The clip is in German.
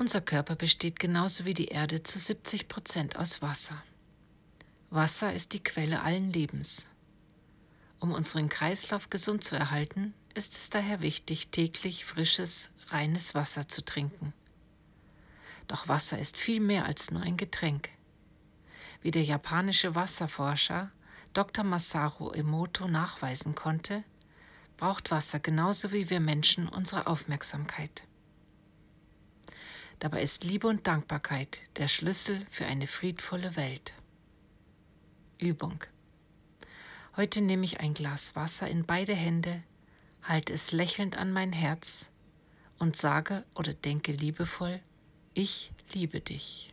Unser Körper besteht genauso wie die Erde zu 70 Prozent aus Wasser. Wasser ist die Quelle allen Lebens. Um unseren Kreislauf gesund zu erhalten, ist es daher wichtig, täglich frisches, reines Wasser zu trinken. Doch Wasser ist viel mehr als nur ein Getränk. Wie der japanische Wasserforscher Dr. Masaru Emoto nachweisen konnte, braucht Wasser genauso wie wir Menschen unsere Aufmerksamkeit. Dabei ist Liebe und Dankbarkeit der Schlüssel für eine friedvolle Welt. Übung. Heute nehme ich ein Glas Wasser in beide Hände, halte es lächelnd an mein Herz und sage oder denke liebevoll, ich liebe dich.